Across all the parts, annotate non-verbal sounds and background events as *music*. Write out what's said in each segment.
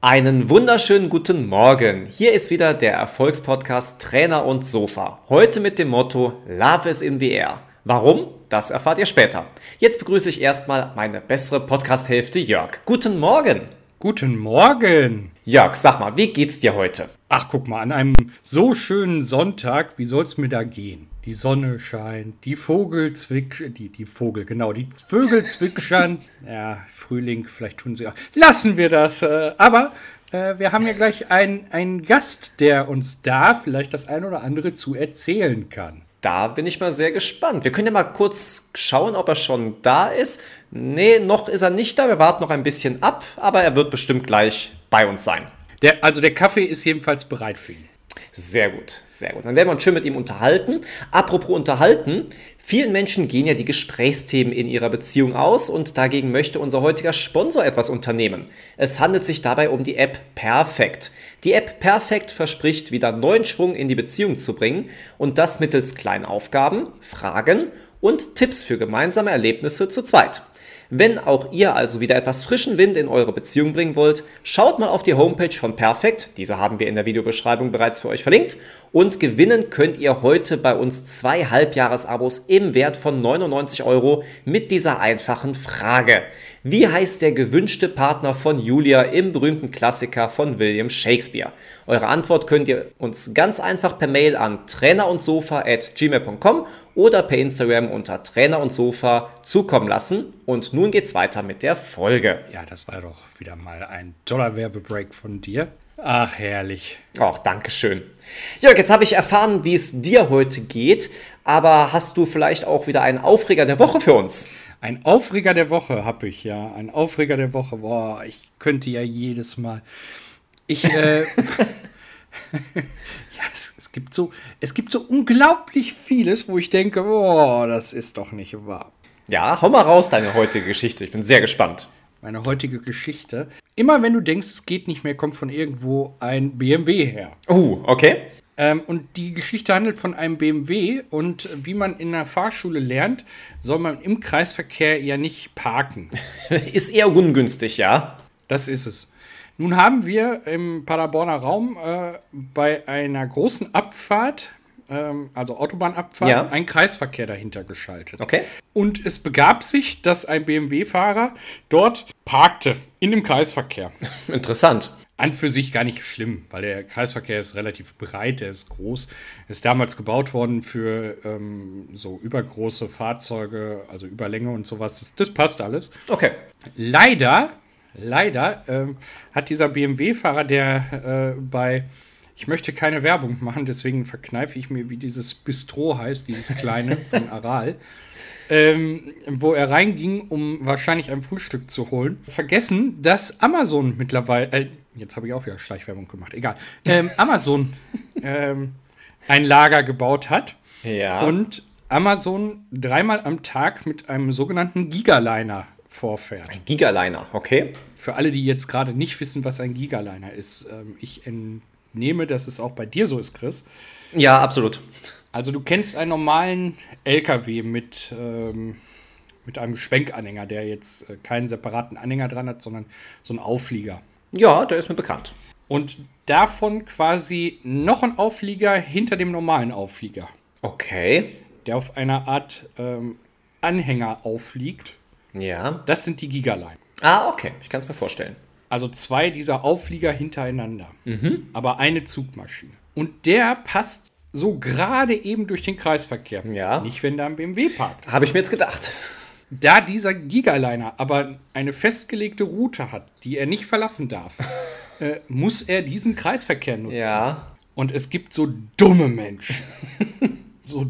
Einen wunderschönen guten Morgen. Hier ist wieder der Erfolgspodcast Trainer und Sofa. Heute mit dem Motto Love is in the air. Warum? Das erfahrt ihr später. Jetzt begrüße ich erstmal meine bessere Podcast-Hälfte Jörg. Guten Morgen. Guten Morgen. Jörg, sag mal, wie geht's dir heute? Ach, guck mal, an einem so schönen Sonntag, wie soll's mir da gehen? Die Sonne scheint, die Vogel zwitschern, die, die Vogel, genau, die Vögel zwitschern. *laughs* ja, Frühling, vielleicht tun sie auch. Lassen wir das. Äh, aber äh, wir haben ja gleich einen, einen Gast, der uns da vielleicht das ein oder andere zu erzählen kann. Da bin ich mal sehr gespannt. Wir können ja mal kurz schauen, ob er schon da ist. Nee, noch ist er nicht da. Wir warten noch ein bisschen ab, aber er wird bestimmt gleich bei uns sein. Der, also der Kaffee ist jedenfalls bereit für ihn. Sehr gut, sehr gut. Dann werden wir uns schön mit ihm unterhalten. Apropos unterhalten, vielen Menschen gehen ja die Gesprächsthemen in ihrer Beziehung aus und dagegen möchte unser heutiger Sponsor etwas unternehmen. Es handelt sich dabei um die App Perfect. Die App Perfect verspricht wieder neuen Schwung in die Beziehung zu bringen und das mittels kleinen Aufgaben, Fragen und Tipps für gemeinsame Erlebnisse zu zweit. Wenn auch ihr also wieder etwas frischen Wind in eure Beziehung bringen wollt, schaut mal auf die Homepage von Perfect, diese haben wir in der Videobeschreibung bereits für euch verlinkt, und gewinnen könnt ihr heute bei uns zwei Halbjahresabos im Wert von 99 Euro mit dieser einfachen Frage. Wie heißt der gewünschte Partner von Julia im berühmten Klassiker von William Shakespeare? Eure Antwort könnt ihr uns ganz einfach per Mail an trainerundsofa@gmail.com oder per Instagram unter Trainer und Sofa zukommen lassen. Und nun geht's weiter mit der Folge. Ja, das war doch wieder mal ein toller Werbebreak von dir. Ach, herrlich. Ach, danke schön. Jörg, jetzt habe ich erfahren, wie es dir heute geht, aber hast du vielleicht auch wieder einen Aufreger der Woche für uns? Ein Aufreger der Woche habe ich, ja. Ein Aufreger der Woche. Boah, ich könnte ja jedes Mal. Ich, äh, *laughs* ja, es, es, gibt so, es gibt so unglaublich vieles, wo ich denke, boah, das ist doch nicht wahr. Ja, hau mal raus, deine heutige Geschichte. Ich bin sehr gespannt. Meine heutige Geschichte. Immer wenn du denkst, es geht nicht mehr, kommt von irgendwo ein BMW her. Oh, okay. Ähm, und die Geschichte handelt von einem BMW und wie man in der Fahrschule lernt, soll man im Kreisverkehr ja nicht parken. *laughs* ist eher ungünstig, ja. Das ist es. Nun haben wir im Paderborner Raum äh, bei einer großen Abfahrt, ähm, also Autobahnabfahrt, ja. einen Kreisverkehr dahinter geschaltet. Okay. Und es begab sich, dass ein BMW-Fahrer dort parkte in dem Kreisverkehr. *laughs* Interessant an für sich gar nicht schlimm, weil der Kreisverkehr ist relativ breit, der ist groß, ist damals gebaut worden für ähm, so übergroße Fahrzeuge, also Überlänge und sowas. Das, das passt alles. Okay. Leider, leider ähm, hat dieser BMW-Fahrer, der äh, bei ich möchte keine Werbung machen, deswegen verkneife ich mir, wie dieses Bistro heißt, dieses kleine *laughs* von Aral. Ähm, wo er reinging, um wahrscheinlich ein Frühstück zu holen, vergessen, dass Amazon mittlerweile, äh, Jetzt habe ich auch wieder Schleichwerbung gemacht. Egal. Ähm, *laughs* Amazon ähm, ein Lager gebaut hat. Ja. Und Amazon dreimal am Tag mit einem sogenannten Gigaliner vorfährt. Ein Gigaliner, okay. Für alle, die jetzt gerade nicht wissen, was ein Gigaliner ist, ähm, ich entnehme, dass es auch bei dir so ist, Chris. Ja, absolut. Also du kennst einen normalen LKW mit, ähm, mit einem Schwenkanhänger, der jetzt äh, keinen separaten Anhänger dran hat, sondern so einen Auflieger. Ja, der ist mir bekannt. Und davon quasi noch ein Auflieger hinter dem normalen Auflieger. Okay. Der auf einer Art ähm, Anhänger aufliegt. Ja. Das sind die Gigaline. Ah, okay. Ich kann es mir vorstellen. Also zwei dieser Auflieger hintereinander. Mhm. Aber eine Zugmaschine. Und der passt so gerade eben durch den Kreisverkehr. Ja. Nicht, wenn da ein BMW parkt. Habe ich mir jetzt gedacht. Da dieser Gigaliner aber eine festgelegte Route hat, die er nicht verlassen darf, *laughs* äh, muss er diesen Kreisverkehr nutzen. Ja. Und es gibt so dumme Menschen. *laughs* so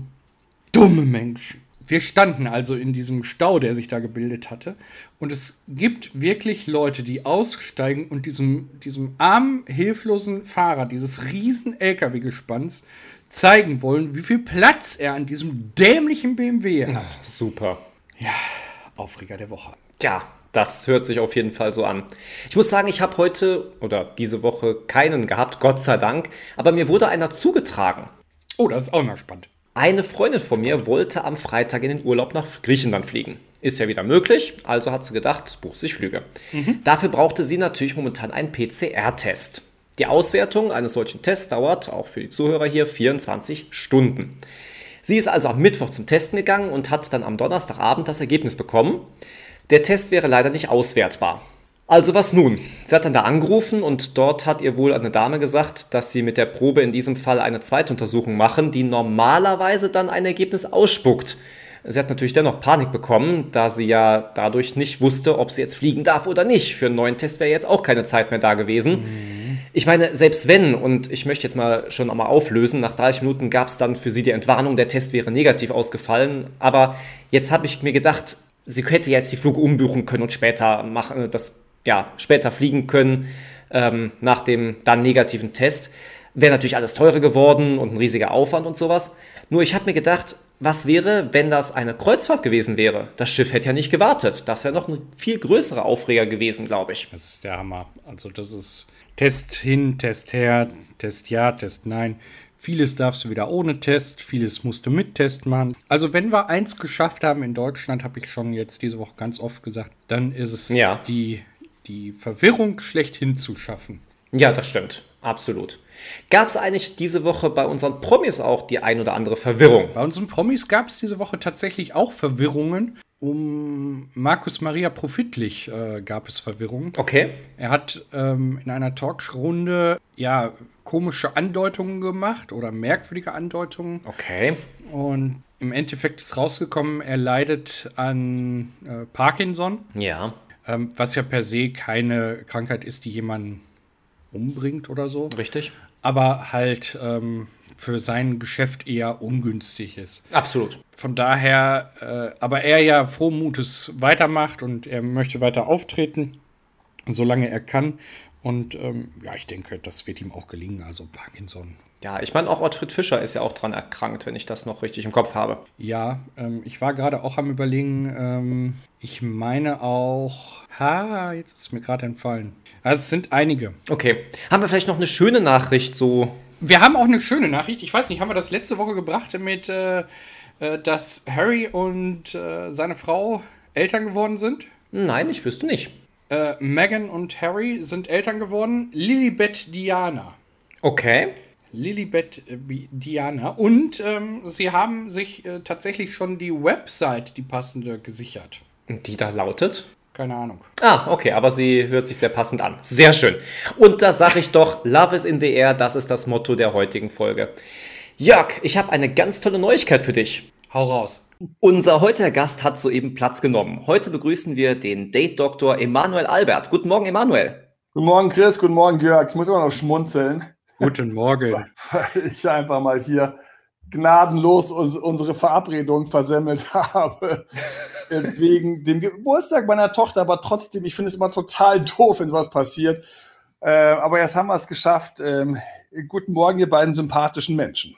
dumme Menschen. Wir standen also in diesem Stau, der sich da gebildet hatte. Und es gibt wirklich Leute, die aussteigen und diesem, diesem armen, hilflosen Fahrer dieses riesen LKW-Gespanns zeigen wollen, wie viel Platz er an diesem dämlichen BMW hat. Ach, super. Ja, Aufreger der Woche. Tja, das hört sich auf jeden Fall so an. Ich muss sagen, ich habe heute oder diese Woche keinen gehabt, Gott sei Dank, aber mir wurde einer zugetragen. Oh, das ist auch mal spannend. Eine Freundin von mir wollte am Freitag in den Urlaub nach Griechenland fliegen. Ist ja wieder möglich, also hat sie gedacht, bucht sich Flüge. Mhm. Dafür brauchte sie natürlich momentan einen PCR-Test. Die Auswertung eines solchen Tests dauert, auch für die Zuhörer hier, 24 Stunden. Sie ist also am Mittwoch zum Testen gegangen und hat dann am Donnerstagabend das Ergebnis bekommen. Der Test wäre leider nicht auswertbar. Also was nun? Sie hat dann da angerufen und dort hat ihr wohl eine Dame gesagt, dass sie mit der Probe in diesem Fall eine Zweituntersuchung machen, die normalerweise dann ein Ergebnis ausspuckt. Sie hat natürlich dennoch Panik bekommen, da sie ja dadurch nicht wusste, ob sie jetzt fliegen darf oder nicht. Für einen neuen Test wäre jetzt auch keine Zeit mehr da gewesen. Mhm. Ich meine, selbst wenn, und ich möchte jetzt mal schon einmal auflösen, nach 30 Minuten gab es dann für sie die Entwarnung, der Test wäre negativ ausgefallen. Aber jetzt habe ich mir gedacht, sie hätte jetzt die Flüge umbuchen können und später machen, das ja, später fliegen können ähm, nach dem dann negativen Test. Wäre natürlich alles teurer geworden und ein riesiger Aufwand und sowas. Nur ich habe mir gedacht, was wäre, wenn das eine Kreuzfahrt gewesen wäre? Das Schiff hätte ja nicht gewartet. Das wäre noch ein viel größerer Aufreger gewesen, glaube ich. Das ist der Hammer. Also das ist Test hin, Test her, Test ja, Test nein. Vieles darfst du wieder ohne Test, vieles musst du mit Test machen. Also wenn wir eins geschafft haben in Deutschland, habe ich schon jetzt diese Woche ganz oft gesagt, dann ist es ja. die die Verwirrung schlechthin zu schaffen. Ja, das stimmt. Absolut. Gab es eigentlich diese Woche bei unseren Promis auch die ein oder andere Verwirrung? Bei unseren Promis gab es diese Woche tatsächlich auch Verwirrungen. Um Markus Maria Profitlich äh, gab es Verwirrungen. Okay. Er hat ähm, in einer Talkrunde ja komische Andeutungen gemacht oder merkwürdige Andeutungen. Okay. Und im Endeffekt ist rausgekommen, er leidet an äh, Parkinson. Ja. Ähm, was ja per se keine Krankheit ist, die jemanden umbringt oder so. Richtig. Aber halt ähm, für sein Geschäft eher ungünstig ist. Absolut. Von daher, äh, aber er ja frohmutes weitermacht und er möchte weiter auftreten, solange er kann. Und ähm, ja, ich denke, das wird ihm auch gelingen. Also Parkinson ja, ich meine, auch Ottfried Fischer ist ja auch dran erkrankt, wenn ich das noch richtig im Kopf habe. Ja, ähm, ich war gerade auch am Überlegen, ähm, ich meine auch, ha, jetzt ist mir gerade entfallen. Also es sind einige. Okay. Haben wir vielleicht noch eine schöne Nachricht so? Wir haben auch eine schöne Nachricht. Ich weiß nicht, haben wir das letzte Woche gebracht mit, äh, äh, dass Harry und äh, seine Frau Eltern geworden sind? Nein, ich wüsste nicht. Äh, Meghan und Harry sind Eltern geworden. Lilibet Diana. Okay. Lilibet Diana. Und ähm, sie haben sich äh, tatsächlich schon die Website, die passende, gesichert. Die da lautet? Keine Ahnung. Ah, okay, aber sie hört sich sehr passend an. Sehr schön. Und da sage ich doch, Love is in the air, das ist das Motto der heutigen Folge. Jörg, ich habe eine ganz tolle Neuigkeit für dich. Hau raus. Unser heutiger Gast hat soeben Platz genommen. Heute begrüßen wir den Date-Doktor Emanuel Albert. Guten Morgen, Emanuel. Guten Morgen, Chris. Guten Morgen, Jörg. Ich muss immer noch schmunzeln. Guten Morgen. *laughs* Weil ich einfach mal hier gnadenlos unsere Verabredung versemmelt *laughs* habe. Wegen dem Geburtstag meiner Tochter, aber trotzdem, ich finde es immer total *laughs* doof, wenn was passiert. Äh, aber jetzt haben wir es geschafft. Ähm, guten Morgen, ihr beiden sympathischen Menschen.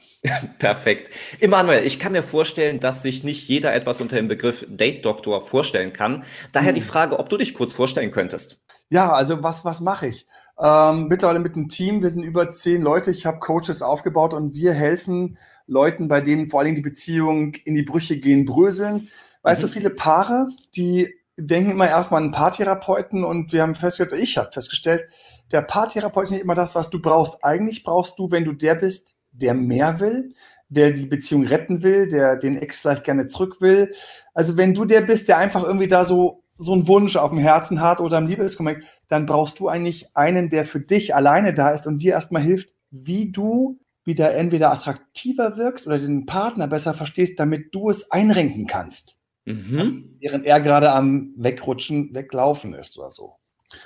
Perfekt. Emanuel, ich kann mir vorstellen, dass sich nicht jeder etwas unter dem Begriff Date-Doktor vorstellen kann. Daher hm. die Frage, ob du dich kurz vorstellen könntest. Ja, also was, was mache ich? Ähm, mittlerweile mit einem Team, wir sind über zehn Leute, ich habe Coaches aufgebaut und wir helfen Leuten, bei denen vor allen Dingen die Beziehungen in die Brüche gehen, bröseln. Weißt mhm. du, viele Paare, die denken immer erstmal an einen Paartherapeuten und wir haben festgestellt, ich habe festgestellt, der Paartherapeut ist nicht immer das, was du brauchst. Eigentlich brauchst du, wenn du der bist, der mehr will, der die Beziehung retten will, der den Ex vielleicht gerne zurück will. Also wenn du der bist, der einfach irgendwie da so so einen Wunsch auf dem Herzen hat oder im Liebeskommentar, dann brauchst du eigentlich einen, der für dich alleine da ist und dir erstmal hilft, wie du wieder entweder attraktiver wirkst oder den Partner besser verstehst, damit du es einrenken kannst. Mhm. Während er gerade am Wegrutschen, Weglaufen ist oder so.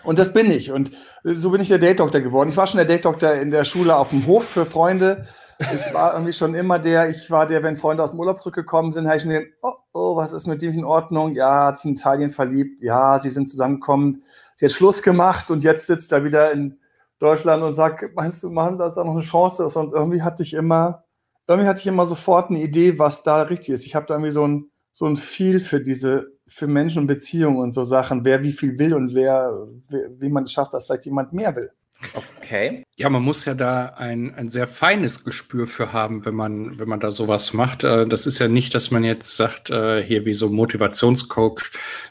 Und das bin ich. Und so bin ich der Date-Doktor geworden. Ich war schon der Date-Doktor in der Schule auf dem Hof für Freunde. Ich war irgendwie schon immer der, ich war der, wenn Freunde aus dem Urlaub zurückgekommen sind, habe ich mir gedacht, oh, oh, was ist mit dem in Ordnung? Ja, hat sich in Italien verliebt. Ja, sie sind zusammengekommen. Sie hat Schluss gemacht und jetzt sitzt er wieder in Deutschland und sagt, meinst du, Mann, dass da noch eine Chance ist? Und irgendwie hatte ich immer, irgendwie hatte ich immer sofort eine Idee, was da richtig ist. Ich habe da irgendwie so ein, so ein Viel für diese, für Menschen und Beziehungen und so Sachen, wer wie viel will und wer, wie man es schafft, dass vielleicht jemand mehr will. Okay. Ja, man muss ja da ein, ein sehr feines Gespür für haben, wenn man, wenn man da sowas macht. Äh, das ist ja nicht, dass man jetzt sagt, äh, hier wie so Motivationscoach,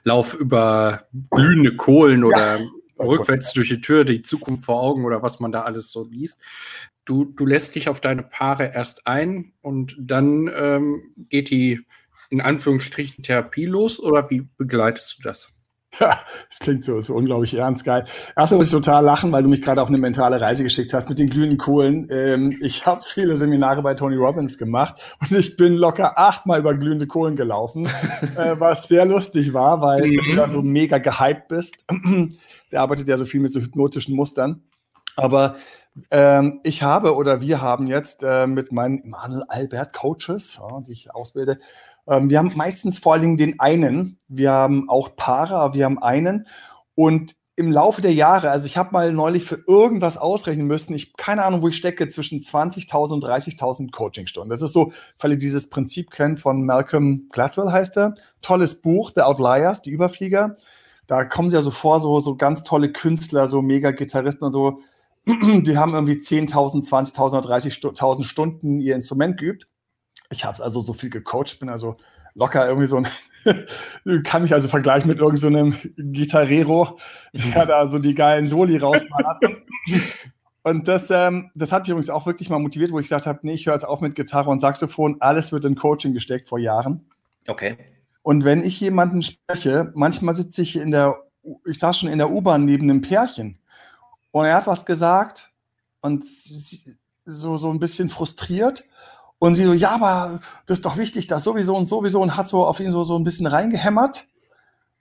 lauf über glühende Kohlen oder ja. *laughs* rückwärts durch die Tür, die Zukunft vor Augen oder was man da alles so liest. Du, du lässt dich auf deine Paare erst ein und dann ähm, geht die in Anführungsstrichen Therapie los oder wie begleitest du das? Ja, das klingt so, so unglaublich ernst, geil. Erstmal muss ich total lachen, weil du mich gerade auf eine mentale Reise geschickt hast mit den glühenden Kohlen. Ähm, ich habe viele Seminare bei Tony Robbins gemacht und ich bin locker achtmal über glühende Kohlen gelaufen, *laughs* äh, was sehr lustig war, weil mhm. du da so mega gehypt bist. *clears throat* Der arbeitet ja so viel mit so hypnotischen Mustern. Aber ähm, ich habe oder wir haben jetzt äh, mit meinen Manuel Albert Coaches, ja, die ich ausbilde, ähm, wir haben meistens vor allen Dingen den einen. Wir haben auch Paare, aber wir haben einen. Und im Laufe der Jahre, also ich habe mal neulich für irgendwas ausrechnen müssen, ich keine Ahnung, wo ich stecke, zwischen 20.000 und 30.000 Coachingstunden. Das ist so, weil ihr dieses Prinzip kennt von Malcolm Gladwell heißt er. Tolles Buch, The Outliers, die Überflieger. Da kommen sie ja so vor, so, so ganz tolle Künstler, so Mega-Gitarristen und so. Die haben irgendwie 10.000, 20.000 oder 30.000 Stunden ihr Instrument geübt. Ich habe also so viel gecoacht, bin also locker irgendwie so ein, *laughs* kann mich also vergleichen mit irgendeinem so Gitarrero, der da so die geilen Soli rausballert. Und das, ähm, das hat mich übrigens auch wirklich mal motiviert, wo ich gesagt habe, nee, ich höre jetzt auf mit Gitarre und Saxophon, alles wird in Coaching gesteckt vor Jahren. Okay. Und wenn ich jemanden spreche, manchmal sitze ich in der, ich saß schon in der U-Bahn neben einem Pärchen und er hat was gesagt und so, so ein bisschen frustriert und sie so, ja, aber das ist doch wichtig, das sowieso und sowieso und hat so auf ihn so, so ein bisschen reingehämmert.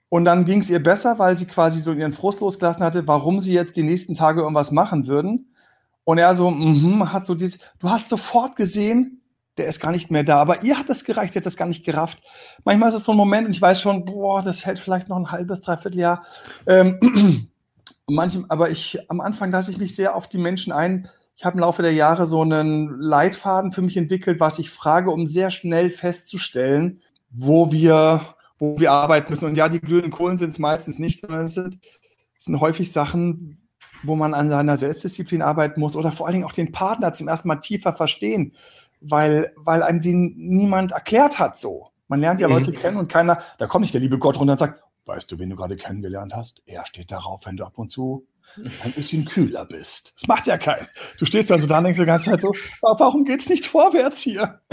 Und dann ging es ihr besser, weil sie quasi so ihren Frust losgelassen hatte, warum sie jetzt die nächsten Tage irgendwas machen würden. Und er so, mhm, hat so dieses, du hast sofort gesehen, der ist gar nicht mehr da. Aber ihr hat das gereicht, sie hat das gar nicht gerafft. Manchmal ist es so ein Moment und ich weiß schon, boah, das hält vielleicht noch ein halbes, dreiviertel Jahr. Ähm, *clears throat* manchem, aber ich, am Anfang lasse ich mich sehr auf die Menschen ein, ich habe im Laufe der Jahre so einen Leitfaden für mich entwickelt, was ich frage, um sehr schnell festzustellen, wo wir, wo wir arbeiten müssen. Und ja, die glühenden Kohlen sind es meistens nicht, sondern es sind, es sind häufig Sachen, wo man an seiner Selbstdisziplin arbeiten muss oder vor allen Dingen auch den Partner zum ersten Mal tiefer verstehen, weil, weil einem den niemand erklärt hat so. Man lernt ja mhm. Leute kennen und keiner, da kommt nicht der liebe Gott runter und sagt, weißt du, wen du gerade kennengelernt hast? Er steht darauf, wenn du ab und zu ein bisschen kühler bist. Das macht ja keinen. Du stehst dann so da und denkst die ganze Zeit so, warum geht's nicht vorwärts hier? *laughs*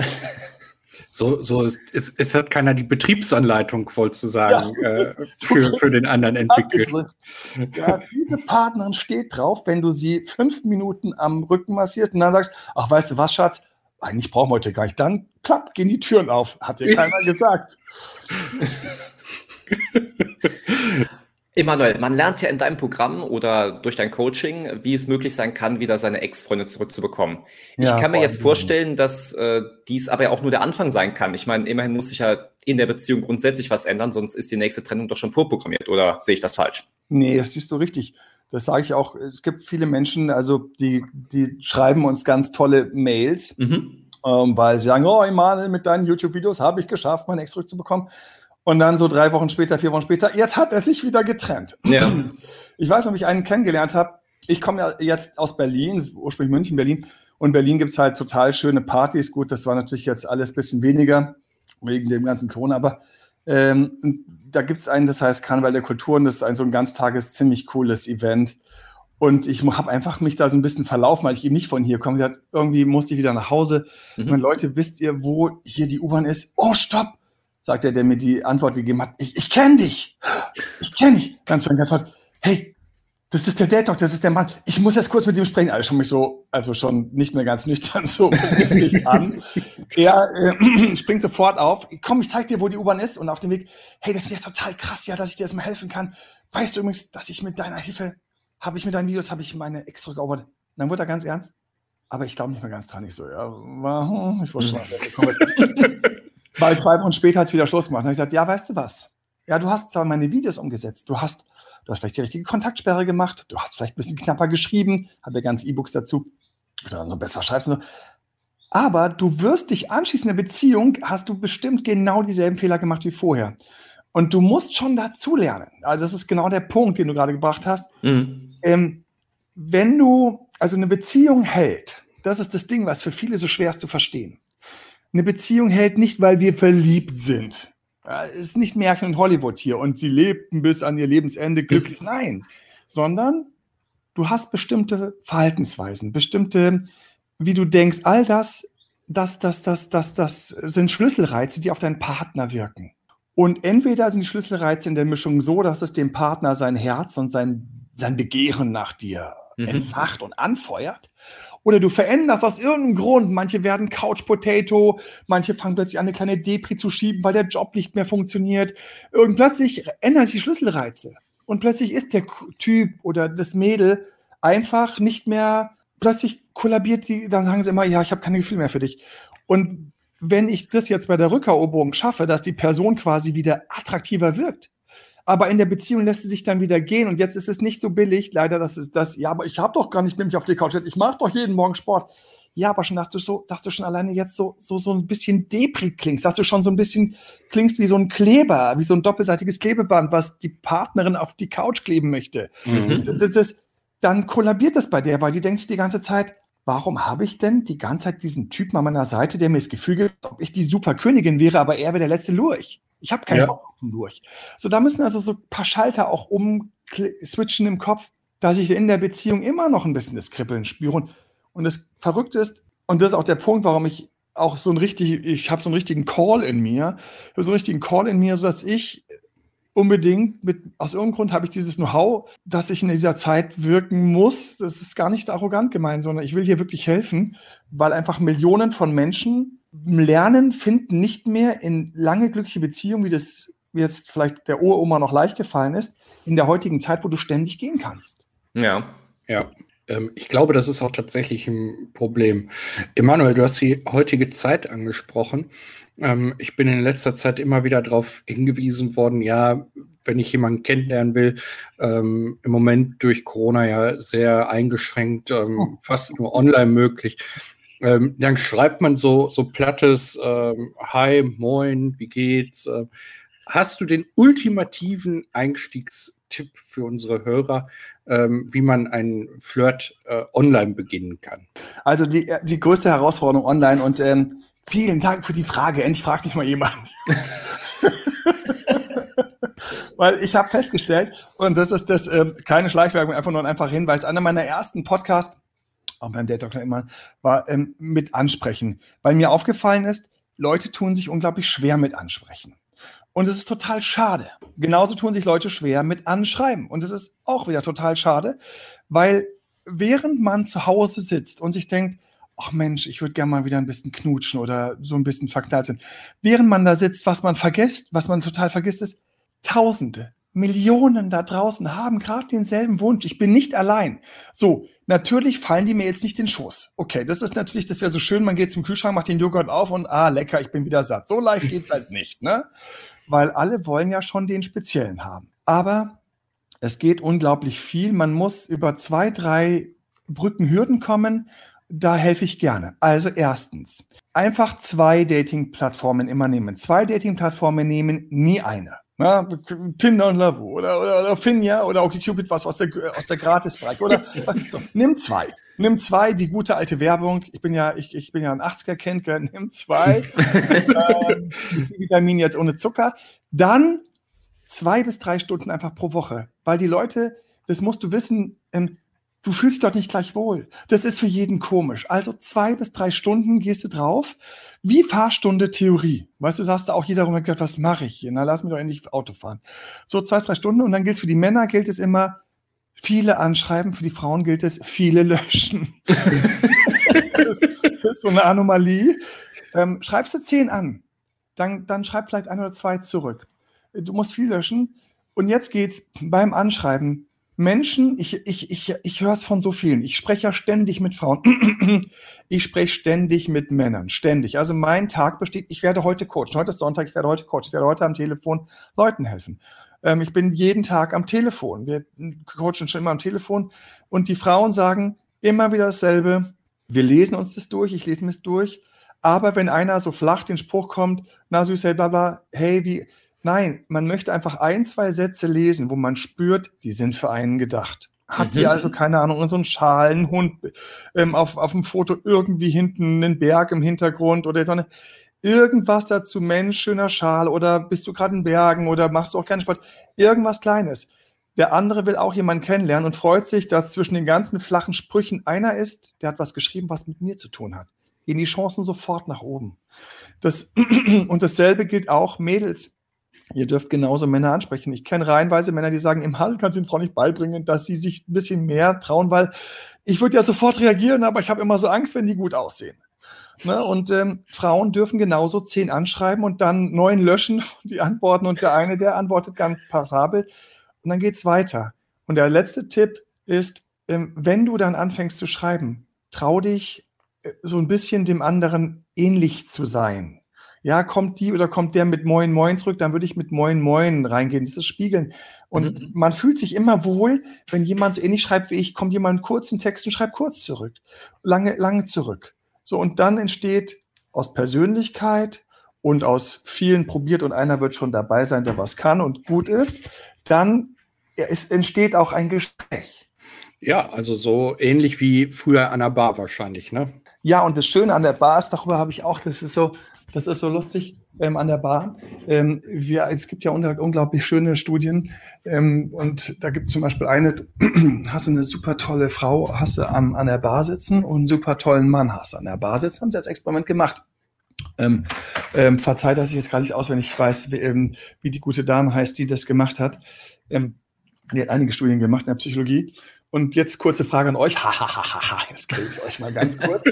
So, so ist, es, es hat keiner die Betriebsanleitung, wolltest du sagen, ja. äh, *laughs* für, für den anderen entwickelt. Ja, diese Partnerin steht drauf, wenn du sie fünf Minuten am Rücken massierst und dann sagst, ach, weißt du was, Schatz, eigentlich brauchen wir heute gar nicht. Dann klappt, gehen die Türen auf. Hat dir keiner *laughs* gesagt. Emanuel, man lernt ja in deinem Programm oder durch dein Coaching, wie es möglich sein kann, wieder seine Ex-Freundin zurückzubekommen. Ja, ich kann mir jetzt vorstellen, dass äh, dies aber ja auch nur der Anfang sein kann. Ich meine, immerhin muss sich ja in der Beziehung grundsätzlich was ändern, sonst ist die nächste Trennung doch schon vorprogrammiert. Oder sehe ich das falsch? Nee, das siehst du richtig. Das sage ich auch. Es gibt viele Menschen, also die, die schreiben uns ganz tolle Mails, mhm. ähm, weil sie sagen, oh Emanuel, mit deinen YouTube-Videos habe ich geschafft, meine Ex zurückzubekommen. Und dann so drei Wochen später, vier Wochen später, jetzt hat er sich wieder getrennt. Ja. Ich weiß noch, wie ich einen kennengelernt habe. Ich komme ja jetzt aus Berlin, ursprünglich München, Berlin. Und Berlin gibt es halt total schöne Partys. Gut, das war natürlich jetzt alles ein bisschen weniger wegen dem ganzen Corona, aber ähm, da gibt es einen, das heißt Karneval der Kulturen. Das ist ein so ein ganztages, ziemlich cooles Event. Und ich habe einfach mich da so ein bisschen verlaufen, weil ich eben nicht von hier komme. Gesagt, irgendwie musste ich wieder nach Hause. Mhm. Und Leute, wisst ihr, wo hier die U-Bahn ist? Oh, stopp! Sagt er, der mir die Antwort gegeben hat, ich, ich kenne dich. Ich kenne dich. Ganz, ganz hart. Hey, das ist der Date Dog, das ist der Mann. Ich muss jetzt kurz mit ihm sprechen. Alle schon mich so, also schon nicht mehr ganz nüchtern so *laughs* an. Er äh, *clears throat* springt sofort auf. Komm, ich zeig dir, wo die U-Bahn ist. Und auf dem Weg, hey, das ist ja total krass, ja, dass ich dir jetzt mal helfen kann. Weißt du übrigens, dass ich mit deiner Hilfe, habe ich mit deinen Videos, habe ich meine Ex zurückerobert. Dann wurde er ganz ernst. Aber ich glaube nicht mehr ganz dran. Ich so, ja, ich wusste schon. *laughs* Weil zwei Wochen später hat es wieder Schluss gemacht. Dann habe ich gesagt, ja, weißt du was? Ja, du hast zwar meine Videos umgesetzt, du hast, du hast vielleicht die richtige Kontaktsperre gemacht, du hast vielleicht ein bisschen knapper geschrieben, habe ja ganz E-Books dazu, dann so besser schreibst. So. Aber du wirst dich anschließend in der Beziehung, hast du bestimmt genau dieselben Fehler gemacht wie vorher. Und du musst schon dazulernen. Also das ist genau der Punkt, den du gerade gebracht hast. Mhm. Ähm, wenn du also eine Beziehung hält. Das ist das Ding, was für viele so schwer ist zu verstehen. Eine Beziehung hält nicht, weil wir verliebt sind. Es ist nicht Märchen und Hollywood hier und sie lebten bis an ihr Lebensende glücklich. Nein, sondern du hast bestimmte Verhaltensweisen, bestimmte, wie du denkst, all das, das, das, das, das, das sind Schlüsselreize, die auf deinen Partner wirken. Und entweder sind die Schlüsselreize in der Mischung so, dass es dem Partner sein Herz und sein, sein Begehren nach dir mhm. entfacht und anfeuert. Oder du veränderst aus irgendeinem Grund. Manche werden Couch Potato, manche fangen plötzlich an, eine kleine Depri zu schieben, weil der Job nicht mehr funktioniert. Irgend plötzlich ändern sich die Schlüsselreize. Und plötzlich ist der Typ oder das Mädel einfach nicht mehr, plötzlich kollabiert die, dann sagen sie immer, ja, ich habe keine Gefühle mehr für dich. Und wenn ich das jetzt bei der Rückeroberung schaffe, dass die Person quasi wieder attraktiver wirkt, aber in der Beziehung lässt sie sich dann wieder gehen und jetzt ist es nicht so billig, leider, dass es das, ja, aber ich habe doch gar nicht nämlich auf die Couch, ich mache doch jeden Morgen Sport. Ja, aber schon, dass du so, dass du schon alleine jetzt so, so, so ein bisschen Depri klingst, dass du schon so ein bisschen klingst wie so ein Kleber, wie so ein doppelseitiges Klebeband, was die Partnerin auf die Couch kleben möchte. Mhm. Das, das, dann kollabiert das bei der, weil die denkt sich die ganze Zeit, warum habe ich denn die ganze Zeit diesen Typen an meiner Seite, der mir das Gefühl gibt, ob ich die Superkönigin wäre, aber er wäre der letzte Lurch. Ich habe keinen ja. Bock Lurch. So, da müssen also so ein paar Schalter auch umswitchen im Kopf, dass ich in der Beziehung immer noch ein bisschen das Kribbeln spüre. Und das Verrückte ist, und das ist auch der Punkt, warum ich auch so ein richtig, ich habe so einen richtigen Call in mir, so einen richtigen Call in mir, sodass ich unbedingt mit, aus irgendeinem Grund habe ich dieses Know-how, dass ich in dieser Zeit wirken muss. Das ist gar nicht arrogant gemeint, sondern ich will hier wirklich helfen, weil einfach Millionen von Menschen lernen, finden nicht mehr in lange glückliche Beziehungen, wie das jetzt vielleicht der Uroma noch leicht gefallen ist, in der heutigen Zeit, wo du ständig gehen kannst. Ja, ja. Ähm, ich glaube, das ist auch tatsächlich ein Problem. Emanuel, du hast die heutige Zeit angesprochen. Ähm, ich bin in letzter Zeit immer wieder darauf hingewiesen worden, ja, wenn ich jemanden kennenlernen will, ähm, im Moment durch Corona ja sehr eingeschränkt, ähm, oh. fast nur online möglich. Ähm, dann schreibt man so, so plattes ähm, Hi, moin, wie geht's? Äh, hast du den ultimativen Einstiegstipp für unsere Hörer, ähm, wie man einen Flirt äh, online beginnen kann? Also die, die größte Herausforderung online und ähm, Vielen Dank für die Frage. Endlich fragt mich mal jemand. *laughs* Weil ich habe festgestellt, und das ist das äh, keine Schleichwerbung, einfach nur ein einfacher Hinweis, einer meiner ersten Podcasts, auch beim Date Dr. immer, war ähm, mit Ansprechen. Weil mir aufgefallen ist, Leute tun sich unglaublich schwer mit Ansprechen. Und es ist total schade. Genauso tun sich Leute schwer mit Anschreiben. Und es ist auch wieder total schade, weil während man zu Hause sitzt und sich denkt, ach Mensch, ich würde gerne mal wieder ein bisschen knutschen oder so ein bisschen verknallt sein. Während man da sitzt, was man vergisst, was man total vergisst, ist, Tausende, Millionen da draußen haben gerade denselben Wunsch. Ich bin nicht allein. So, natürlich fallen die mir jetzt nicht in den Schoß. Okay, das ist natürlich, das wäre so schön, man geht zum Kühlschrank, macht den Joghurt auf und ah, lecker, ich bin wieder satt. So leicht geht's halt *laughs* nicht, ne? Weil alle wollen ja schon den speziellen haben. Aber es geht unglaublich viel. Man muss über zwei, drei Brückenhürden kommen da helfe ich gerne. Also erstens, einfach zwei Dating-Plattformen immer nehmen. Zwei Dating-Plattformen nehmen, nie eine. Ja, Tinder und Lavo oder, oder, oder Finja oder OkCupid, was aus der, aus der Gratisbereich. Oder *laughs* so, nimm zwei. Nimm zwei, die gute alte Werbung. Ich bin ja, ich, ich bin ja ein 80er-Kind, nimm zwei. *laughs* ähm, Vitamin jetzt ohne Zucker. Dann zwei bis drei Stunden einfach pro Woche. Weil die Leute, das musst du wissen, ähm, Du fühlst dich dort nicht gleich wohl. Das ist für jeden komisch. Also zwei bis drei Stunden gehst du drauf. Wie Fahrstunde Theorie. Weißt du, sagst du auch jeder Moment, was mache ich hier? Na, lass mich doch endlich Auto fahren. So zwei, drei Stunden und dann gilt es für die Männer, gilt es immer, viele anschreiben, für die Frauen gilt es, viele löschen. *laughs* das, ist so eine Anomalie. Ähm, schreibst du zehn an, dann, dann schreib vielleicht ein oder zwei zurück. Du musst viel löschen. Und jetzt geht's beim Anschreiben Menschen, ich, ich, ich, ich höre es von so vielen. Ich spreche ja ständig mit Frauen. *clears throat* ich spreche ständig mit Männern. Ständig. Also mein Tag besteht, ich werde heute Coach. Heute ist Sonntag, ich werde heute Coach. Ich werde heute am Telefon Leuten helfen. Ähm, ich bin jeden Tag am Telefon. Wir coachen schon immer am Telefon. Und die Frauen sagen immer wieder dasselbe. Wir lesen uns das durch. Ich lese mir das durch. Aber wenn einer so flach den Spruch kommt, na süß, hey, bla, bla, hey, wie, Nein, man möchte einfach ein, zwei Sätze lesen, wo man spürt, die sind für einen gedacht. Hat mhm. die also, keine Ahnung, so einen Schal, einen Hund, ähm, auf, auf dem Foto irgendwie hinten einen Berg im Hintergrund oder so eine, irgendwas dazu, Mensch, schöner Schal oder bist du gerade in Bergen oder machst du auch keinen Sport, irgendwas Kleines. Der andere will auch jemanden kennenlernen und freut sich, dass zwischen den ganzen flachen Sprüchen einer ist, der hat was geschrieben, was mit mir zu tun hat. Gehen die Chancen sofort nach oben. Das, *clears throat* und dasselbe gilt auch Mädels. Ihr dürft genauso Männer ansprechen. Ich kenne reihenweise Männer, die sagen, im Handel kannst du den Frau nicht beibringen, dass sie sich ein bisschen mehr trauen, weil ich würde ja sofort reagieren, aber ich habe immer so Angst, wenn die gut aussehen. Ne? Und ähm, Frauen dürfen genauso zehn anschreiben und dann neun löschen, *laughs* die antworten und der eine, der antwortet ganz passabel. Und dann geht es weiter. Und der letzte Tipp ist, ähm, wenn du dann anfängst zu schreiben, trau dich äh, so ein bisschen dem anderen ähnlich zu sein ja, kommt die oder kommt der mit Moin Moin zurück, dann würde ich mit Moin Moin reingehen. Das ist Spiegeln. Und mhm. man fühlt sich immer wohl, wenn jemand so ähnlich schreibt wie ich, kommt jemand einen kurzen Text und schreibt kurz zurück. Lange, lange zurück. So, und dann entsteht aus Persönlichkeit und aus vielen probiert und einer wird schon dabei sein, der was kann und gut ist, dann es entsteht auch ein Gespräch. Ja, also so ähnlich wie früher an der Bar wahrscheinlich, ne? Ja, und das Schöne an der Bar ist, darüber habe ich auch, das ist so, das ist so lustig ähm, an der Bar. Ähm, wir, es gibt ja unglaublich schöne Studien ähm, und da gibt es zum Beispiel eine, *clears throat* hast du eine super tolle Frau, hast du am, an der Bar sitzen und einen super tollen Mann hast an der Bar sitzen, haben sie das Experiment gemacht. Ähm, ähm, verzeiht, dass ich jetzt gar nicht auswendig weiß, wie, ähm, wie, die gute Dame heißt, die das gemacht hat. Ähm, die hat einige Studien gemacht in der Psychologie und jetzt kurze Frage an euch. *laughs* Hahaha, jetzt kriege ich euch mal ganz kurz.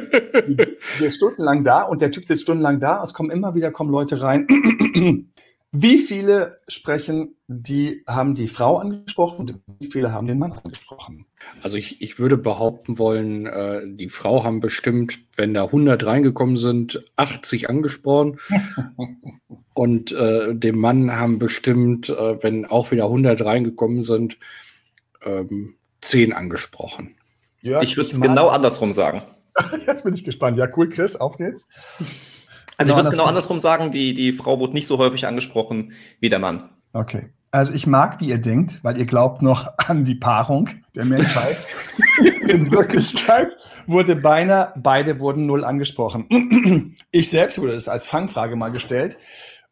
Wir *laughs* stundenlang da und der Typ sitzt stundenlang da. Es kommen immer wieder kommen Leute rein. *clears throat* Wie viele sprechen, die haben die Frau angesprochen und wie viele haben den Mann angesprochen? Also ich, ich würde behaupten wollen, äh, die Frau haben bestimmt, wenn da 100 reingekommen sind, 80 angesprochen. *laughs* und äh, dem Mann haben bestimmt, äh, wenn auch wieder 100 reingekommen sind, ähm, 10 angesprochen. Ja, ich würde es genau andersrum sagen. *laughs* Jetzt bin ich gespannt. Ja, cool, Chris, auf geht's. Also genau ich würde es genau andersrum sagen, die, die Frau wurde nicht so häufig angesprochen wie der Mann. Okay. Also ich mag, wie ihr denkt, weil ihr glaubt noch *laughs* an die Paarung der Menschheit. *laughs* In Wirklichkeit wurde beinahe, beide wurden null angesprochen. *clears throat* Ich selbst wurde es als Fangfrage mal gestellt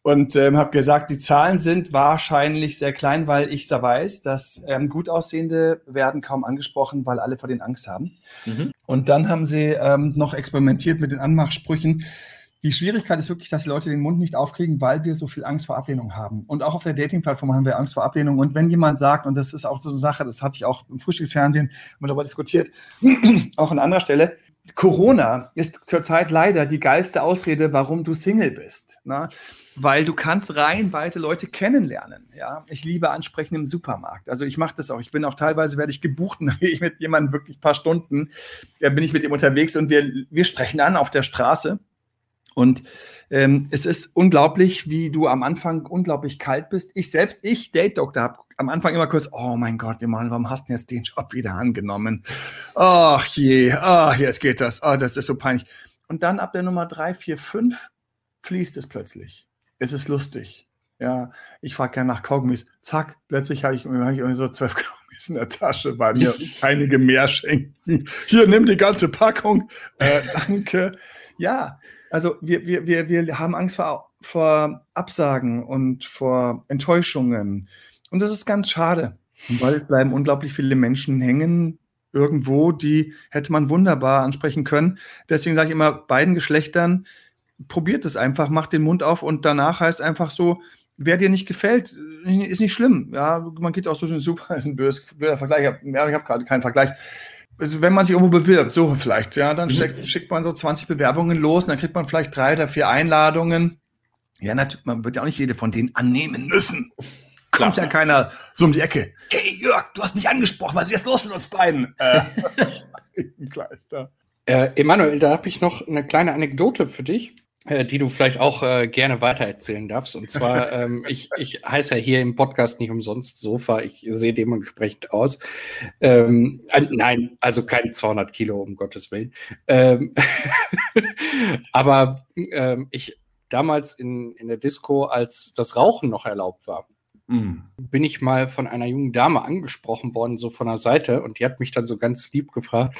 und ähm, habe gesagt, die Zahlen sind wahrscheinlich sehr klein, weil ich da weiß, dass ähm, gut aussehende werden kaum angesprochen, weil alle vor den Angst haben. Mhm. Und dann haben sie ähm, noch experimentiert mit den Anmachsprüchen. Die Schwierigkeit ist wirklich, dass die Leute den Mund nicht aufkriegen, weil wir so viel Angst vor Ablehnung haben. Und auch auf der Dating-Plattform haben wir Angst vor Ablehnung. Und wenn jemand sagt, und das ist auch so eine Sache, das hatte ich auch im Frühstücksfernsehen mal darüber diskutiert, *clears throat* auch an anderer Stelle, Corona ist zurzeit leider die geilste Ausrede, warum du Single bist. Ne? weil du kannst reihenweise Leute kennenlernen. Ja, ich liebe Ansprechen im Supermarkt. Also ich mache das auch. Ich bin auch teilweise werde ich gebucht *laughs* ich mit jemandem wirklich ein paar Stunden, da bin ich mit ihm unterwegs und wir, wir sprechen an auf der Straße. Und ähm, es ist unglaublich, wie du am Anfang unglaublich kalt bist. Ich selbst, ich Date Doktor, habe am Anfang immer kurz, oh mein Gott, Mann, warum hast du jetzt den Job wieder angenommen? Ach je, ach, jetzt geht das, oh, das ist so peinlich. Und dann ab der Nummer drei, vier, fünf fließt es plötzlich es ist lustig. Ja, ich frage gerne nach Kaugummis. Zack, plötzlich habe ich, hab ich irgendwie so zwölf *laughs* Kaugummis in der Tasche, weil mir einige mehr schenken. Hier, nimm die ganze Packung. Äh, danke. Ja, also wir, wir, wir, wir haben Angst vor, vor Absagen und vor Enttäuschungen. Und das ist ganz schade, weil es bleiben unglaublich viele Menschen hängen irgendwo, die hätte man wunderbar ansprechen können. Deswegen sage ich immer beiden Geschlechtern, probiert es einfach, macht den Mund auf und danach heißt einfach so, wer dir nicht gefällt, ist nicht schlimm. Ja, man geht auch so schön super, ist ein böser, blöder Vergleich. Ich habe ja, hab gerade keinen Vergleich. Also wenn man sich irgendwo bewirbt, so vielleicht, ja, dann mhm. schickt, schickt man so 20 Bewerbungen los und dann kriegt man vielleicht drei oder vier Einladungen. Ja, natürlich, man wird ja auch nicht jede von denen annehmen müssen. Klar. Kommt ja keiner so um die Ecke. Hey Jörg, du hast mich angesprochen, was ist jetzt los mit uns beiden? Äh, *laughs* Kleister. Äh, Emanuel, da habe ich noch eine kleine Anekdote für dich. Äh, die du vielleicht auch äh, gerne weitererzählen darfst. Und zwar, *laughs* ähm, ich, ich heiße ja hier im Podcast nicht umsonst Sofa. Ich sehe dementsprechend aus. Ähm, also, nein, also keine 200 Kilo, um Gottes Willen. Ähm, *laughs* aber ähm, ich damals in, in der Disco, als das Rauchen noch erlaubt war, mm. bin ich mal von einer jungen Dame angesprochen worden, so von der Seite, und die hat mich dann so ganz lieb gefragt,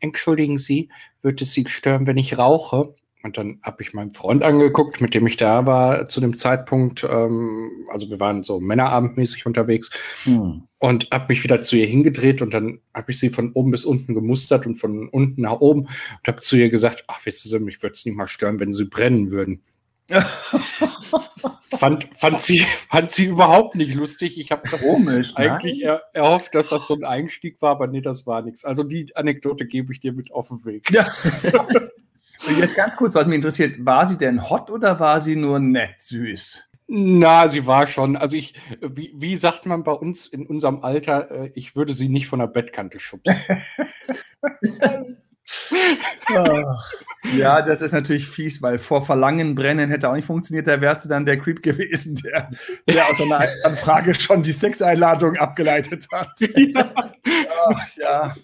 entschuldigen Sie, wird es Sie stören, wenn ich rauche? Und dann habe ich meinen Freund angeguckt, mit dem ich da war zu dem Zeitpunkt. Ähm, also wir waren so männerabendmäßig unterwegs hm. und habe mich wieder zu ihr hingedreht und dann habe ich sie von oben bis unten gemustert und von unten nach oben und habe zu ihr gesagt, ach, wissen Sie, mich würde es nicht mal stören, wenn Sie brennen würden. *laughs* fand, fand, sie, fand sie überhaupt nicht lustig. Ich habe eigentlich er, erhofft, dass das so ein Einstieg war, aber nee, das war nichts. Also die Anekdote gebe ich dir mit auf den Weg. Ja. *laughs* Und jetzt ganz kurz, was mich interessiert, war sie denn hot oder war sie nur nett süß? Na, sie war schon. Also ich, wie, wie sagt man bei uns in unserem Alter, äh, ich würde sie nicht von der Bettkante schubsen. *laughs* ja, das ist natürlich fies, weil vor Verlangen brennen hätte auch nicht funktioniert. Da wärst du dann der Creep gewesen, der, der aus einer Anfrage schon die Sexeinladung abgeleitet hat. *laughs* Ja. ja,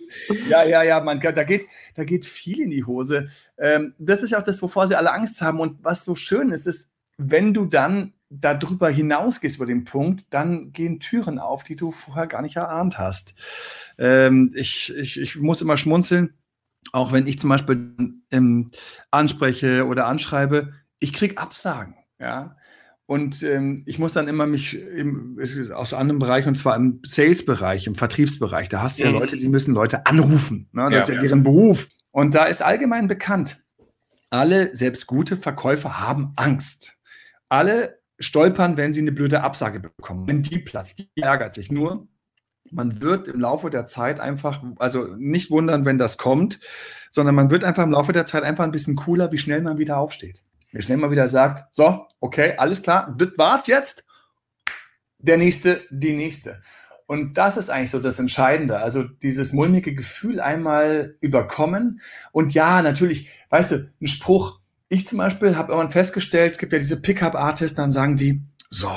ja, ja, ja, man, da geht, da geht viel in die Hose. Ähm, das ist auch das, wovor sie alle Angst haben. Und was so schön ist, ist, wenn du dann darüber hinausgehst über den Punkt, dann gehen Türen auf, die du vorher gar nicht erahnt hast. Ähm, ich, ich, ich muss immer schmunzeln auch wenn ich zum Beispiel ähm, anspreche oder anschreibe, ich kriege Absagen, ja. Und ähm, ich muss dann immer mich im, aus einem Bereich, und zwar im Sales-Bereich, im Vertriebsbereich, da hast du ja mhm. Leute, die müssen Leute anrufen. Ne? Das ja, ist ja, ja deren Beruf. Und da ist allgemein bekannt, alle, selbst gute Verkäufer, haben Angst. Alle stolpern, wenn sie eine blöde Absage bekommen. Wenn die platzt, die ärgert sich nur man wird im Laufe der Zeit einfach, also nicht wundern, wenn das kommt, sondern man wird einfach im Laufe der Zeit einfach ein bisschen cooler, wie schnell man wieder aufsteht. Wie schnell man wieder sagt, so, okay, alles klar, das war's jetzt. Der nächste, die nächste. Und das ist eigentlich so das Entscheidende. Also dieses mulmige Gefühl einmal überkommen. Und ja, natürlich, weißt du, ein Spruch. Ich zum Beispiel habe irgendwann festgestellt, es gibt ja diese Pickup-Artists, dann sagen die, so,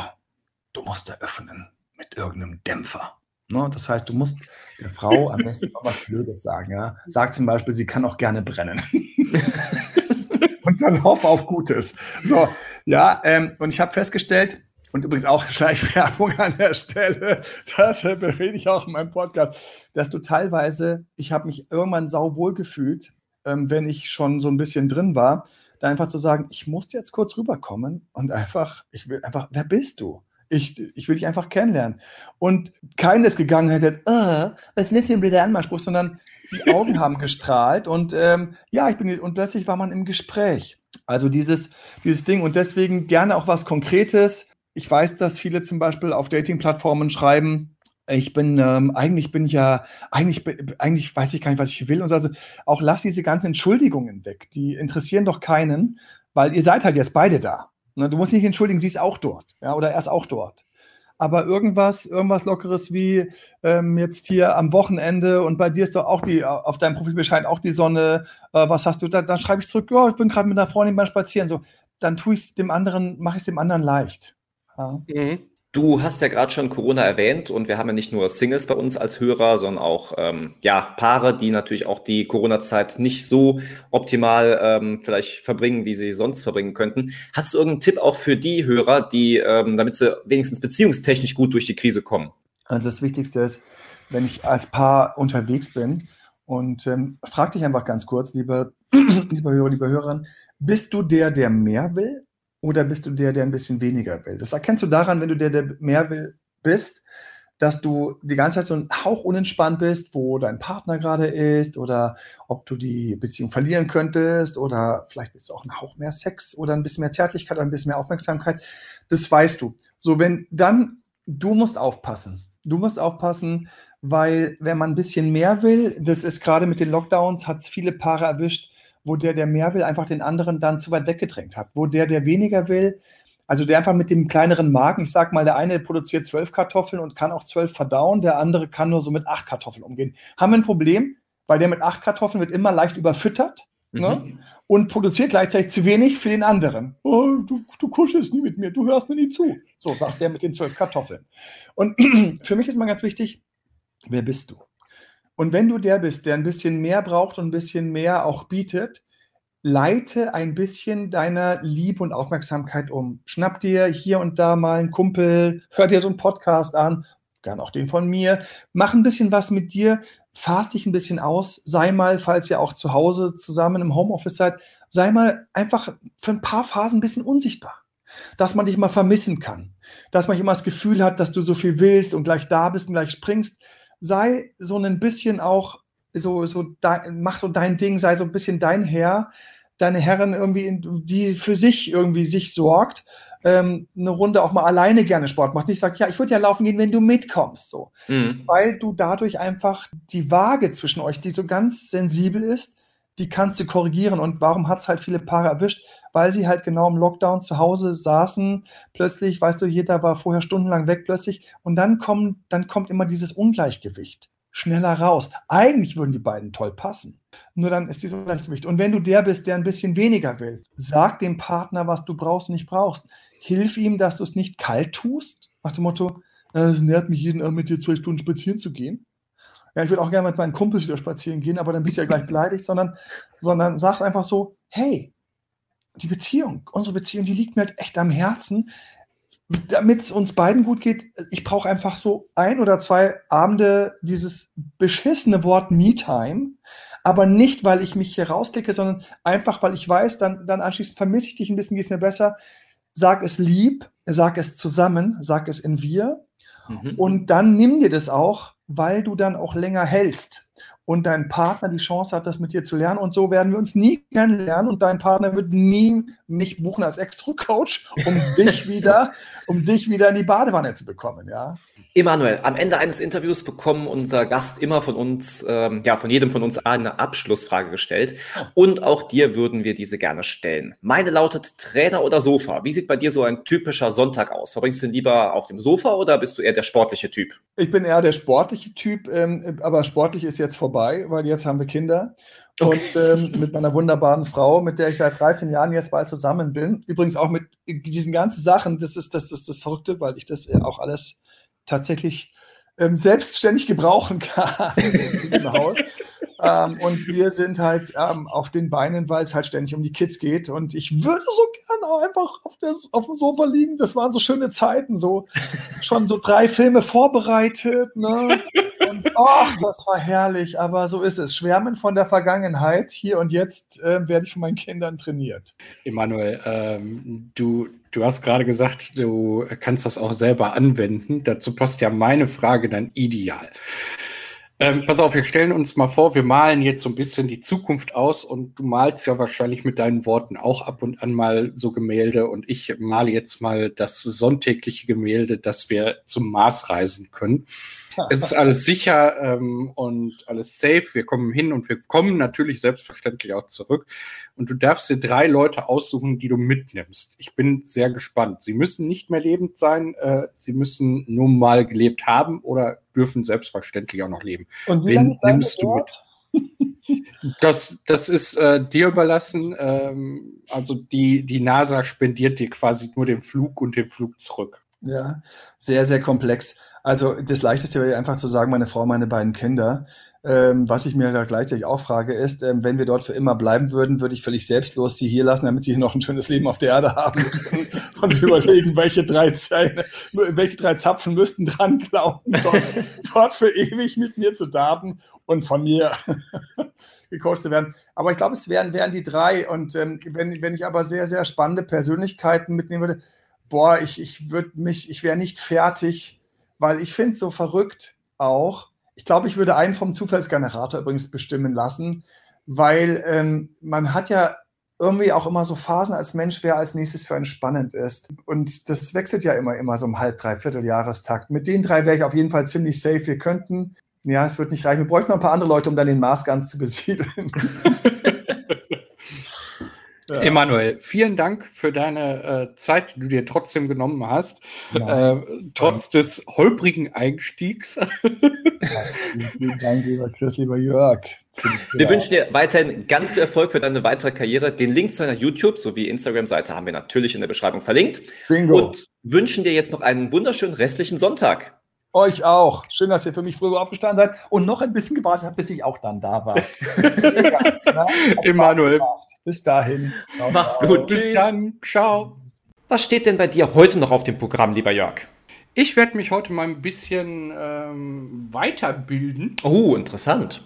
du musst eröffnen mit irgendeinem Dämpfer. Ne? Das heißt, du musst der Frau am besten auch was Blödes sagen. Ja? Sag zum Beispiel, sie kann auch gerne brennen. *laughs* und dann hoff auf Gutes. So, ja, ähm, und ich habe festgestellt, und übrigens auch Schleichwerbung *laughs* an der Stelle, das berede ich auch in meinem Podcast, dass du teilweise, ich habe mich irgendwann sauwohl gefühlt, ähm, wenn ich schon so ein bisschen drin war, da einfach zu sagen, ich muss jetzt kurz rüberkommen und einfach, ich will einfach, wer bist du? Ich, ich will dich einfach kennenlernen. Und keines gegangen hätte, uh, was ist denn mit der Anmachspruch, sondern die Augen haben *laughs* gestrahlt und ähm, ja, ich bin und plötzlich war man im Gespräch. Also dieses, dieses Ding und deswegen gerne auch was Konkretes. Ich weiß, dass viele zum Beispiel auf Dating-Plattformen schreiben, ich bin, ähm, eigentlich bin ich ja, eigentlich, eigentlich weiß ich gar nicht, was ich will. Und so. also auch lass diese ganzen Entschuldigungen weg. Die interessieren doch keinen, weil ihr seid halt jetzt beide da. Ne, du musst nicht entschuldigen, sie ist auch dort. Ja, oder er ist auch dort. Aber irgendwas, irgendwas Lockeres wie ähm, jetzt hier am Wochenende und bei dir ist doch auch die, auf deinem Profil bescheint auch die Sonne. Äh, was hast du? Da, dann schreibe ich zurück, ja, ich bin gerade mit einer Freundin beim Spazieren. So, dann tue ich es dem anderen, mache ich es dem anderen leicht. Ja. Mhm. Du hast ja gerade schon Corona erwähnt und wir haben ja nicht nur Singles bei uns als Hörer, sondern auch ähm, ja, Paare, die natürlich auch die Corona-Zeit nicht so optimal ähm, vielleicht verbringen, wie sie sonst verbringen könnten. Hast du irgendeinen Tipp auch für die Hörer, die, ähm, damit sie wenigstens beziehungstechnisch gut durch die Krise kommen? Also das Wichtigste ist, wenn ich als Paar unterwegs bin und ähm, frag dich einfach ganz kurz, lieber, *clears throat* lieber Hörer, lieber Hörerin, bist du der, der mehr will oder bist du der, der ein bisschen weniger will? Das erkennst du daran, wenn du der, der mehr will, bist, dass du die ganze Zeit so ein Hauch unentspannt bist, wo dein Partner gerade ist oder ob du die Beziehung verlieren könntest oder vielleicht bist du auch ein Hauch mehr Sex oder ein bisschen mehr Zärtlichkeit oder ein bisschen mehr Aufmerksamkeit. Das weißt du. So, wenn dann, du musst aufpassen. Du musst aufpassen, weil wenn man ein bisschen mehr will, das ist gerade mit den Lockdowns, hat es viele Paare erwischt, wo der, der mehr will, einfach den anderen dann zu weit weggedrängt hat. Wo der, der weniger will, also der einfach mit dem kleineren Magen, ich sag mal, der eine produziert zwölf Kartoffeln und kann auch zwölf verdauen, der andere kann nur so mit acht Kartoffeln umgehen. Haben wir ein Problem, weil der mit acht Kartoffeln wird immer leicht überfüttert mhm. ne? und produziert gleichzeitig zu wenig für den anderen. Oh, du, du kuschelst nie mit mir, du hörst mir nie zu. So sagt der mit den zwölf Kartoffeln. Und *clears throat* für mich ist mal ganz wichtig, wer bist du? Und wenn du der bist, der ein bisschen mehr braucht und ein bisschen mehr auch bietet, leite ein bisschen deine Liebe und Aufmerksamkeit um. Schnapp dir hier und da mal einen Kumpel, hör dir so einen Podcast an, gern auch den von mir, mach ein bisschen was mit dir, fahrst dich ein bisschen aus, sei mal, falls ihr auch zu Hause zusammen im Homeoffice seid, sei mal einfach für ein paar Phasen ein bisschen unsichtbar. Dass man dich mal vermissen kann. Dass man immer das Gefühl hat, dass du so viel willst und gleich da bist und gleich springst. Sei so ein bisschen auch so, so, mach so dein Ding, sei so ein bisschen dein Herr, deine Herren irgendwie, die für sich irgendwie sich sorgt, ähm, eine Runde auch mal alleine gerne Sport macht. Nicht sagt, ja, ich würde ja laufen gehen, wenn du mitkommst, so. Mhm. Weil du dadurch einfach die Waage zwischen euch, die so ganz sensibel ist, die kannst du korrigieren. Und warum hat es halt viele Paare erwischt? Weil sie halt genau im Lockdown zu Hause saßen. Plötzlich, weißt du, jeder war vorher stundenlang weg plötzlich. Und dann, kommen, dann kommt immer dieses Ungleichgewicht schneller raus. Eigentlich würden die beiden toll passen. Nur dann ist dieses Ungleichgewicht. Und wenn du der bist, der ein bisschen weniger will, sag dem Partner, was du brauchst und nicht brauchst. Hilf ihm, dass du es nicht kalt tust. Nach dem Motto, es nährt mich jeden Abend mit dir zwei Stunden spazieren zu gehen ja, ich würde auch gerne mit meinen Kumpels wieder spazieren gehen, aber dann bist du ja gleich beleidigt, sondern, sondern sagst einfach so, hey, die Beziehung, unsere Beziehung, die liegt mir halt echt am Herzen. Damit es uns beiden gut geht, ich brauche einfach so ein oder zwei Abende dieses beschissene Wort Me-Time, aber nicht, weil ich mich hier rausklicke, sondern einfach, weil ich weiß, dann, dann anschließend vermisse ich dich ein bisschen, geht es mir besser. Sag es lieb, sag es zusammen, sag es in wir. Mhm. Und dann nimm dir das auch weil du dann auch länger hältst und dein Partner die Chance hat, das mit dir zu lernen. Und so werden wir uns nie kennenlernen und dein Partner wird nie mich buchen als Extra-Coach, um *laughs* dich wieder, um dich wieder in die Badewanne zu bekommen, ja. Emanuel, am Ende eines Interviews bekommen unser Gast immer von uns, ähm, ja, von jedem von uns eine Abschlussfrage gestellt. Und auch dir würden wir diese gerne stellen. Meine lautet Trainer oder Sofa. Wie sieht bei dir so ein typischer Sonntag aus? Verbringst du ihn lieber auf dem Sofa oder bist du eher der sportliche Typ? Ich bin eher der sportliche Typ, ähm, aber sportlich ist jetzt vorbei, weil jetzt haben wir Kinder. Okay. Und ähm, mit meiner wunderbaren Frau, mit der ich seit 13 Jahren jetzt bald zusammen bin. Übrigens auch mit diesen ganzen Sachen, das ist das, ist das Verrückte, weil ich das auch alles tatsächlich ähm, selbstständig gebrauchen kann *laughs* in diesem Haus. ähm, und wir sind halt ähm, auf den Beinen, weil es halt ständig um die Kids geht. Und ich würde so gerne auch einfach auf, das, auf dem Sofa liegen. Das waren so schöne Zeiten, so schon so drei Filme vorbereitet. Ne? Und oh, das war herrlich, aber so ist es. Schwärmen von der Vergangenheit. Hier und jetzt äh, werde ich von meinen Kindern trainiert. Emanuel, ähm, du, du hast gerade gesagt, du kannst das auch selber anwenden. Dazu passt ja meine Frage dann ideal. Ähm, pass auf, wir stellen uns mal vor, wir malen jetzt so ein bisschen die Zukunft aus und du malst ja wahrscheinlich mit deinen Worten auch ab und an mal so Gemälde und ich male jetzt mal das sonntägliche Gemälde, dass wir zum Mars reisen können es ist alles sicher ähm, und alles safe. Wir kommen hin und wir kommen natürlich selbstverständlich auch zurück. Und du darfst dir drei Leute aussuchen, die du mitnimmst. Ich bin sehr gespannt. Sie müssen nicht mehr lebend sein. Äh, sie müssen nur mal gelebt haben oder dürfen selbstverständlich auch noch leben. Und wie Wen nimmst du mit? Das, das ist äh, dir überlassen. Ähm, also die, die NASA spendiert dir quasi nur den Flug und den Flug zurück. Ja, sehr, sehr komplex. Also das Leichteste wäre einfach zu sagen, meine Frau, meine beiden Kinder. Ähm, was ich mir da gleichzeitig auch frage, ist, ähm, wenn wir dort für immer bleiben würden, würde ich völlig selbstlos sie hier lassen, damit sie hier noch ein schönes Leben auf der Erde haben *laughs* und überlegen, welche drei Zähne, welche drei Zapfen müssten dran glauben, dort, dort für ewig mit mir zu darben und von mir *laughs* gecoacht zu werden. Aber ich glaube, es wären, wären die drei. Und ähm, wenn, wenn ich aber sehr, sehr spannende Persönlichkeiten mitnehmen würde, boah, ich, ich würde mich, ich wäre nicht fertig, weil ich finde so verrückt auch. Ich glaube, ich würde einen vom Zufallsgenerator übrigens bestimmen lassen, weil ähm, man hat ja irgendwie auch immer so Phasen als Mensch, wer als nächstes für einen spannend ist. Und das wechselt ja immer, immer so im halb, dreiviertel Jahrestakt. Mit den drei wäre ich auf jeden Fall ziemlich safe. Wir könnten, ja, es wird nicht reichen. Wir bräuchten noch ein paar andere Leute, um dann den Mars ganz zu besiedeln. *laughs* Ja. Emanuel, vielen Dank für deine äh, Zeit, die du dir trotzdem genommen hast, ja. äh, trotz ja. des holprigen Einstiegs. *laughs* vielen Dank, lieber Chris, lieber Jörg. Wir wünschen dir weiterhin ganz viel Erfolg für deine weitere Karriere. Den Link zu deiner YouTube sowie Instagram-Seite haben wir natürlich in der Beschreibung verlinkt. Bingo. Und wünschen dir jetzt noch einen wunderschönen restlichen Sonntag. Euch auch. Schön, dass ihr für mich früher aufgestanden seid und noch ein bisschen gewartet habt, bis ich auch dann da war. *laughs* Hat Emanuel. Bis dahin. Ciao, Mach's ciao. gut. Bis Tschüss. dann. Ciao. Was steht denn bei dir heute noch auf dem Programm, lieber Jörg? Ich werde mich heute mal ein bisschen ähm, weiterbilden. Oh, interessant.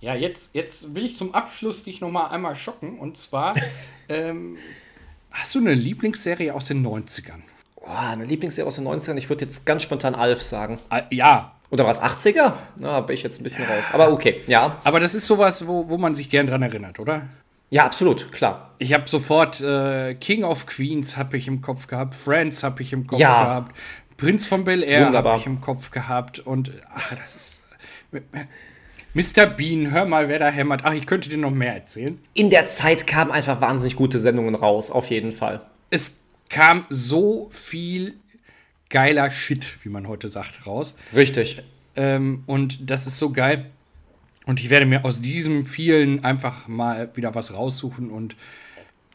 Ja, jetzt, jetzt will ich zum Abschluss dich noch mal einmal schocken. Und zwar, *laughs* ähm, hast du eine Lieblingsserie aus den 90ern? Oh, eine Lieblingsserie aus den 90ern. Ich würde jetzt ganz spontan Alf sagen. Ah, ja, Oder was, 80er? Na, bin ich jetzt ein bisschen raus. Aber okay, ja. aber das ist sowas, wo, wo man sich gern dran erinnert, oder? Ja, absolut, klar. Ich habe sofort äh, King of Queens habe ich im Kopf gehabt, Friends habe ich im Kopf Ja. gehabt, Prinz von Bel Air habe ich im Kopf gehabt und ach, das ist Mr. Bean, hör mal, wer da hämmert. Ach, ich könnte dir noch mehr erzählen. In der Zeit kamen einfach wahnsinnig gute Sendungen raus, auf jeden Fall. Es kam so viel geiler Shit, wie man heute sagt, raus. Richtig. Ähm, und das ist so geil. Und ich werde mir aus diesem vielen einfach mal wieder was raussuchen und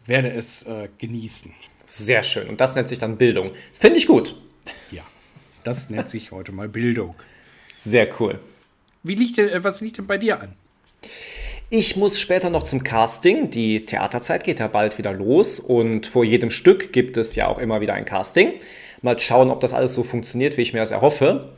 werde es äh, genießen. Sehr schön. Und das nennt sich dann Bildung. Das finde ich gut. Ja, das nennt sich heute mal Bildung. Sehr cool. Wie liegt denn, äh, was liegt denn bei dir an? Ich muss später noch zum Casting. Die Theaterzeit geht ja bald wieder los und vor jedem Stück gibt es ja auch immer wieder ein Casting. Mal schauen, ob das alles so funktioniert, wie ich mir das erhoffe.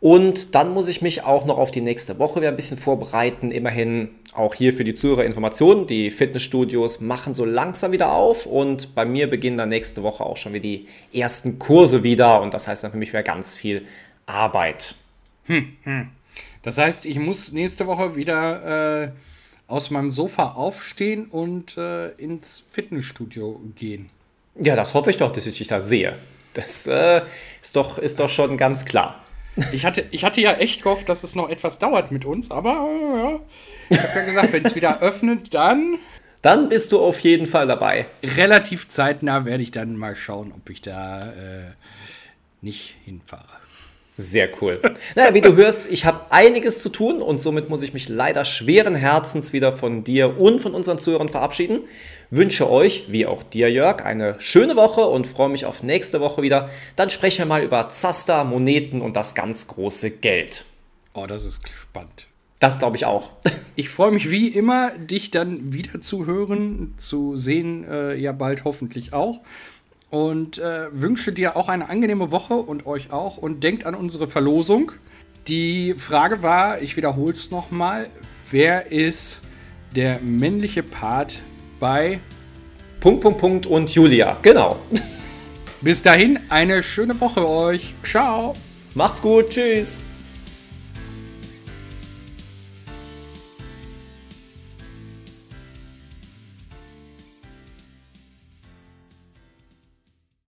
Und dann muss ich mich auch noch auf die nächste Woche wieder ein bisschen vorbereiten. Immerhin auch hier für die Zuhörer Informationen. Die Fitnessstudios machen so langsam wieder auf und bei mir beginnen dann nächste Woche auch schon wieder die ersten Kurse wieder und das heißt dann für mich wieder ganz viel Arbeit. Das heißt, ich muss nächste Woche wieder äh, aus meinem Sofa aufstehen und äh, ins Fitnessstudio gehen. Ja, das hoffe ich doch, dass ich dich da sehe. Das äh, ist, doch, ist doch schon ganz klar. Ich hatte, ich hatte ja echt gehofft, dass es noch etwas dauert mit uns, aber äh, ja. ich habe ja gesagt, wenn es wieder öffnet, dann Dann bist du auf jeden Fall dabei. relativ zeitnah werde ich dann mal schauen, ob ich da äh, nicht hinfahre. Sehr cool. Naja, wie du hörst, ich habe einiges zu tun und somit muss ich mich leider schweren Herzens wieder von dir und von unseren Zuhörern verabschieden. Wünsche euch, wie auch dir, Jörg, eine schöne Woche und freue mich auf nächste Woche wieder. Dann sprechen wir mal über Zaster, Moneten und das ganz große Geld. Oh, das ist spannend. Das glaube ich auch. *laughs* Ich freue mich wie immer, dich dann wieder zu hören, zu sehen, äh, ja bald hoffentlich auch. Und äh, wünsche dir auch eine angenehme Woche und euch auch. Und denkt an unsere Verlosung. Die Frage war, ich wiederhole es nochmal, wer ist der männliche Part bei... Punkt, Punkt, Punkt und Julia. Genau. Bis dahin, eine schöne Woche euch. Ciao. Macht's gut. Tschüss.